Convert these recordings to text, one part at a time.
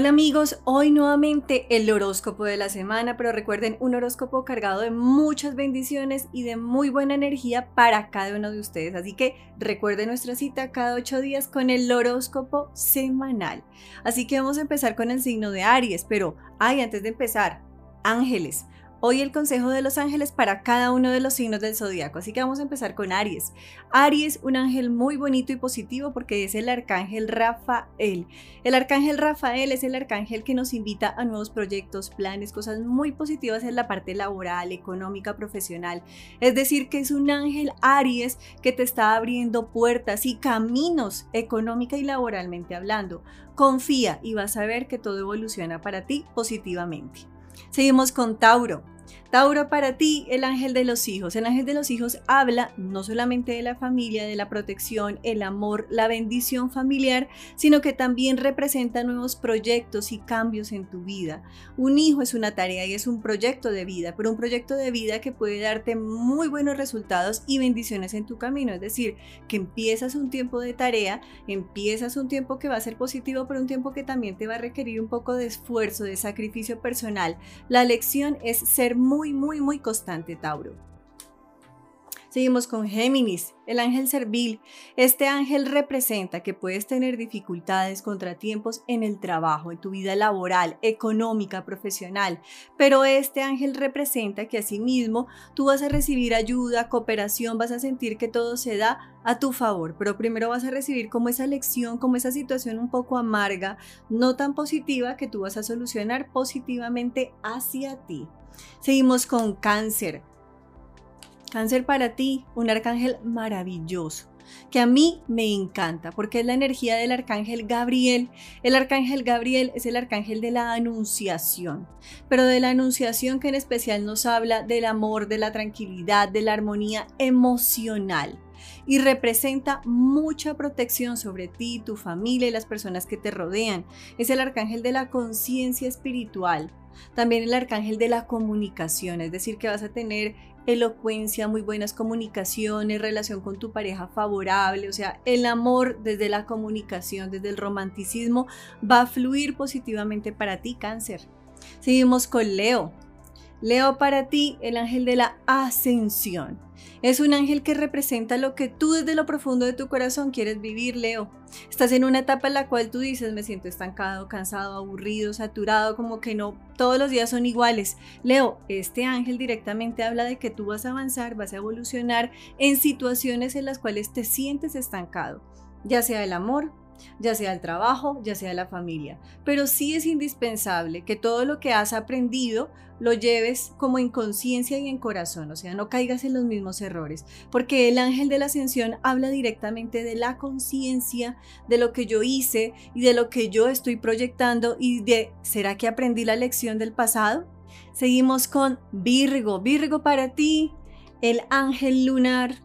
Hola amigos, hoy nuevamente el horóscopo de la semana, pero recuerden un horóscopo cargado de muchas bendiciones y de muy buena energía para cada uno de ustedes. Así que recuerden nuestra cita cada ocho días con el horóscopo semanal. Así que vamos a empezar con el signo de Aries, pero ay, antes de empezar, ángeles. Hoy el consejo de los ángeles para cada uno de los signos del zodiaco. Así que vamos a empezar con Aries. Aries, un ángel muy bonito y positivo porque es el arcángel Rafael. El arcángel Rafael es el arcángel que nos invita a nuevos proyectos, planes, cosas muy positivas en la parte laboral, económica, profesional. Es decir, que es un ángel Aries que te está abriendo puertas y caminos económica y laboralmente hablando. Confía y vas a ver que todo evoluciona para ti positivamente. Seguimos con Tauro. Tauro, para ti, el ángel de los hijos. El ángel de los hijos habla no solamente de la familia, de la protección, el amor, la bendición familiar, sino que también representa nuevos proyectos y cambios en tu vida. Un hijo es una tarea y es un proyecto de vida, pero un proyecto de vida que puede darte muy buenos resultados y bendiciones en tu camino. Es decir, que empiezas un tiempo de tarea, empiezas un tiempo que va a ser positivo, pero un tiempo que también te va a requerir un poco de esfuerzo, de sacrificio personal. La lección es ser muy muy, muy, constante, Tauro. Seguimos con Géminis, el ángel servil. Este ángel representa que puedes tener dificultades, contratiempos en el trabajo, en tu vida laboral, económica, profesional, pero este ángel representa que asimismo tú vas a recibir ayuda, cooperación, vas a sentir que todo se da a tu favor, pero primero vas a recibir como esa lección, como esa situación un poco amarga, no tan positiva que tú vas a solucionar positivamente hacia ti. Seguimos con cáncer. Cáncer para ti, un arcángel maravilloso que a mí me encanta porque es la energía del arcángel Gabriel. El arcángel Gabriel es el arcángel de la anunciación, pero de la anunciación que en especial nos habla del amor, de la tranquilidad, de la armonía emocional y representa mucha protección sobre ti, tu familia y las personas que te rodean. Es el arcángel de la conciencia espiritual, también el arcángel de la comunicación, es decir, que vas a tener elocuencia, muy buenas comunicaciones, relación con tu pareja favorable, o sea, el amor desde la comunicación, desde el romanticismo, va a fluir positivamente para ti, cáncer. Seguimos con Leo. Leo para ti, el ángel de la ascensión. Es un ángel que representa lo que tú desde lo profundo de tu corazón quieres vivir, Leo. Estás en una etapa en la cual tú dices, me siento estancado, cansado, aburrido, saturado, como que no, todos los días son iguales. Leo, este ángel directamente habla de que tú vas a avanzar, vas a evolucionar en situaciones en las cuales te sientes estancado, ya sea el amor, ya sea el trabajo, ya sea la familia. Pero sí es indispensable que todo lo que has aprendido lo lleves como en conciencia y en corazón, o sea, no caigas en los mismos errores, porque el ángel de la ascensión habla directamente de la conciencia, de lo que yo hice y de lo que yo estoy proyectando y de, ¿será que aprendí la lección del pasado? Seguimos con Virgo. Virgo para ti, el ángel lunar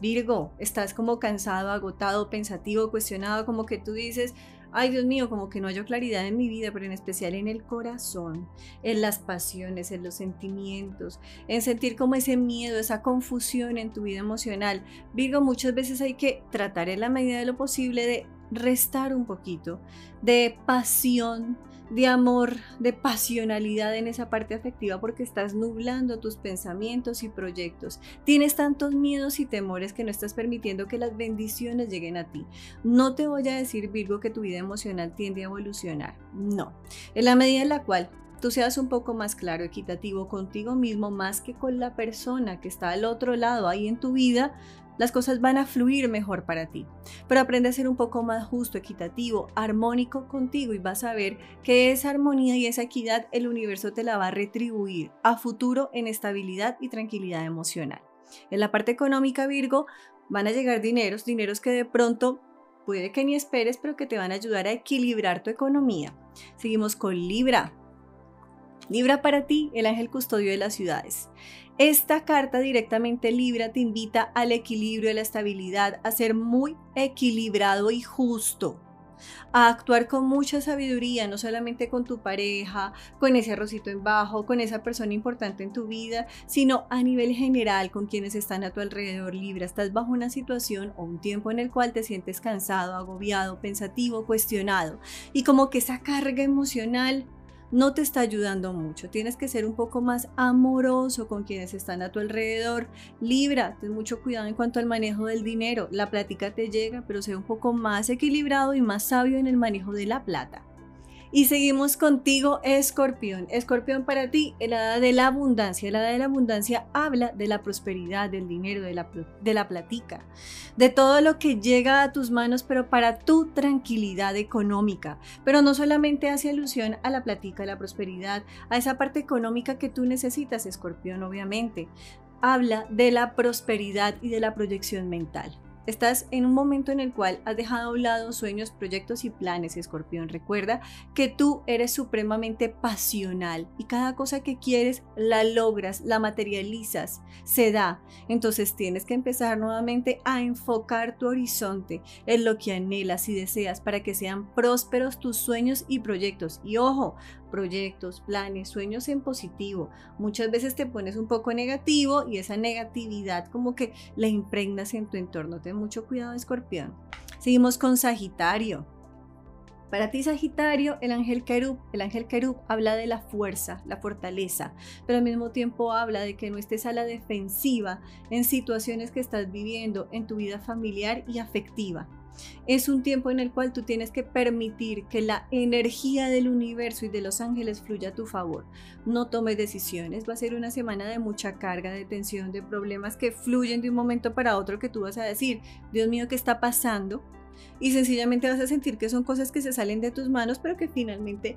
Virgo, estás como cansado, agotado, pensativo, cuestionado, como que tú dices, ay Dios mío, como que no hay claridad en mi vida, pero en especial en el corazón, en las pasiones, en los sentimientos, en sentir como ese miedo, esa confusión en tu vida emocional. Virgo, muchas veces hay que tratar en la medida de lo posible de restar un poquito de pasión, de amor, de pasionalidad en esa parte afectiva porque estás nublando tus pensamientos y proyectos. Tienes tantos miedos y temores que no estás permitiendo que las bendiciones lleguen a ti. No te voy a decir, Virgo, que tu vida emocional tiende a evolucionar. No. En la medida en la cual tú seas un poco más claro, equitativo contigo mismo, más que con la persona que está al otro lado ahí en tu vida, las cosas van a fluir mejor para ti. Pero aprende a ser un poco más justo, equitativo, armónico contigo y vas a ver que esa armonía y esa equidad el universo te la va a retribuir a futuro en estabilidad y tranquilidad emocional. En la parte económica, Virgo, van a llegar dineros, dineros que de pronto puede que ni esperes, pero que te van a ayudar a equilibrar tu economía. Seguimos con Libra. Libra para ti, el ángel custodio de las ciudades. Esta carta directamente Libra te invita al equilibrio, a la estabilidad, a ser muy equilibrado y justo. a actuar con mucha sabiduría, no solamente con tu pareja, con ese arrocito en bajo, con esa persona importante en tu vida, sino a nivel general con quienes están a tu alrededor Libra. Estás bajo una situación o un tiempo en el cual te sientes cansado, agobiado, pensativo, cuestionado y como que esa carga emocional no te está ayudando mucho. Tienes que ser un poco más amoroso con quienes están a tu alrededor. Libra, ten mucho cuidado en cuanto al manejo del dinero. La plática te llega, pero sé un poco más equilibrado y más sabio en el manejo de la plata. Y seguimos contigo, Escorpión. Escorpión para ti, el hada de la abundancia. El hada de la abundancia habla de la prosperidad, del dinero, de la, de la platica, de todo lo que llega a tus manos, pero para tu tranquilidad económica. Pero no solamente hace alusión a la platica, a la prosperidad, a esa parte económica que tú necesitas, Escorpión, obviamente. Habla de la prosperidad y de la proyección mental. Estás en un momento en el cual has dejado a un lado sueños, proyectos y planes, escorpión. Recuerda que tú eres supremamente pasional y cada cosa que quieres la logras, la materializas, se da. Entonces tienes que empezar nuevamente a enfocar tu horizonte en lo que anhelas y deseas para que sean prósperos tus sueños y proyectos. Y ojo, proyectos, planes, sueños en positivo. Muchas veces te pones un poco negativo y esa negatividad como que la impregnas en tu entorno. Ten mucho cuidado, escorpión. Seguimos con Sagitario. Para ti, Sagitario, el ángel Kerub, el ángel Kerub habla de la fuerza, la fortaleza, pero al mismo tiempo habla de que no estés a la defensiva en situaciones que estás viviendo en tu vida familiar y afectiva. Es un tiempo en el cual tú tienes que permitir que la energía del universo y de los ángeles fluya a tu favor. No tomes decisiones. Va a ser una semana de mucha carga, de tensión, de problemas que fluyen de un momento para otro que tú vas a decir, Dios mío, ¿qué está pasando? Y sencillamente vas a sentir que son cosas que se salen de tus manos, pero que finalmente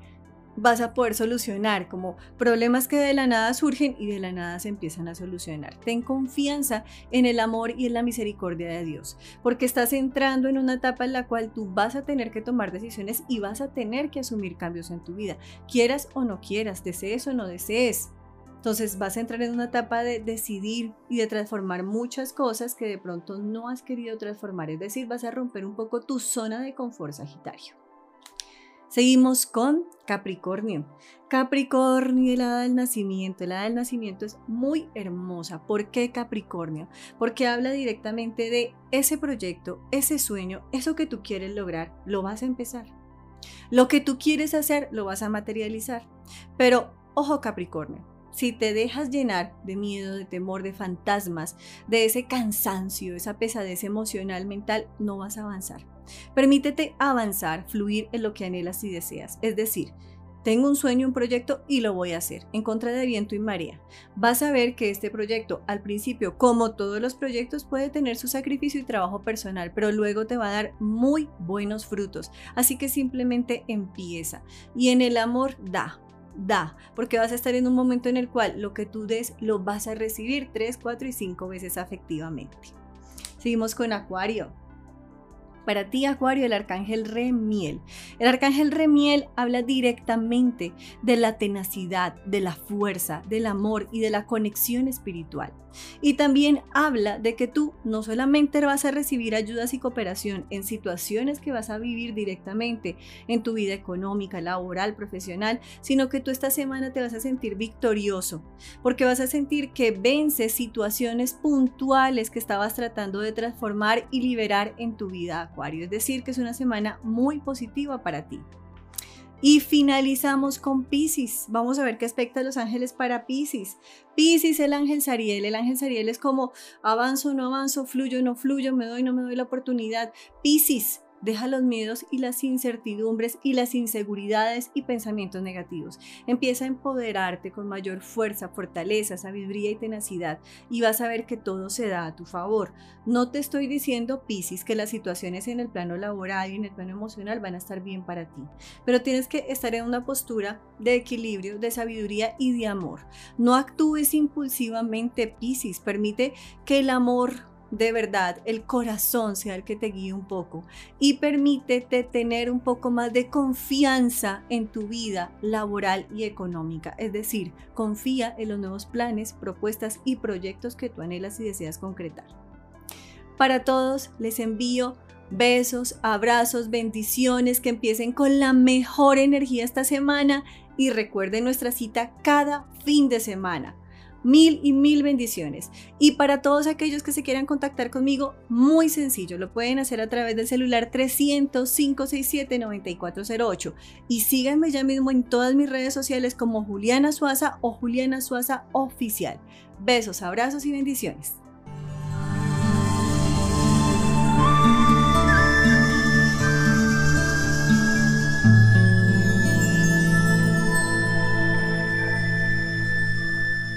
vas a poder solucionar, como problemas que de la nada surgen y de la nada se empiezan a solucionar. Ten confianza en el amor y en la misericordia de Dios, porque estás entrando en una etapa en la cual tú vas a tener que tomar decisiones y vas a tener que asumir cambios en tu vida, quieras o no quieras, desees o no desees. Entonces vas a entrar en una etapa de decidir y de transformar muchas cosas que de pronto no has querido transformar, es decir, vas a romper un poco tu zona de confort Sagitario. Seguimos con Capricornio. Capricornio, el hada del nacimiento. El hada del nacimiento es muy hermosa. ¿Por qué Capricornio? Porque habla directamente de ese proyecto, ese sueño, eso que tú quieres lograr, lo vas a empezar. Lo que tú quieres hacer, lo vas a materializar. Pero, ojo Capricornio, si te dejas llenar de miedo, de temor, de fantasmas, de ese cansancio, esa pesadez emocional, mental, no vas a avanzar. Permítete avanzar, fluir en lo que anhelas y deseas. Es decir, tengo un sueño, un proyecto y lo voy a hacer en contra de viento y marea. Vas a ver que este proyecto al principio, como todos los proyectos, puede tener su sacrificio y trabajo personal, pero luego te va a dar muy buenos frutos. Así que simplemente empieza. Y en el amor da, da, porque vas a estar en un momento en el cual lo que tú des lo vas a recibir 3, 4 y 5 veces afectivamente. Seguimos con Acuario. Para ti, Acuario, el arcángel Remiel. El arcángel Remiel habla directamente de la tenacidad, de la fuerza, del amor y de la conexión espiritual. Y también habla de que tú no solamente vas a recibir ayudas y cooperación en situaciones que vas a vivir directamente en tu vida económica, laboral, profesional, sino que tú esta semana te vas a sentir victorioso, porque vas a sentir que vences situaciones puntuales que estabas tratando de transformar y liberar en tu vida Acuario, es decir, que es una semana muy positiva para ti. Y finalizamos con Pisces. Vamos a ver qué aspecta los ángeles para Pisces. Pisces, el ángel Sariel. El ángel Sariel es como avanzo, no avanzo, fluyo, no fluyo, me doy, no me doy la oportunidad. Pisces, Deja los miedos y las incertidumbres y las inseguridades y pensamientos negativos. Empieza a empoderarte con mayor fuerza, fortaleza, sabiduría y tenacidad y vas a ver que todo se da a tu favor. No te estoy diciendo, Piscis, que las situaciones en el plano laboral y en el plano emocional van a estar bien para ti, pero tienes que estar en una postura de equilibrio, de sabiduría y de amor. No actúes impulsivamente, Piscis. Permite que el amor de verdad el corazón sea el que te guíe un poco y permítete tener un poco más de confianza en tu vida laboral y económica. Es decir, confía en los nuevos planes, propuestas y proyectos que tú anhelas y deseas concretar. Para todos les envío Besos, abrazos, bendiciones, que empiecen con la mejor energía esta semana y recuerden nuestra cita cada fin de semana. Mil y mil bendiciones. Y para todos aquellos que se quieran contactar conmigo, muy sencillo, lo pueden hacer a través del celular 300-567-9408. Y síganme ya mismo en todas mis redes sociales como Juliana Suaza o Juliana Suaza Oficial. Besos, abrazos y bendiciones.